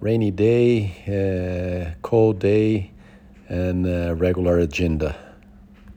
rainy day, uh, cold day, and uh, regular agenda.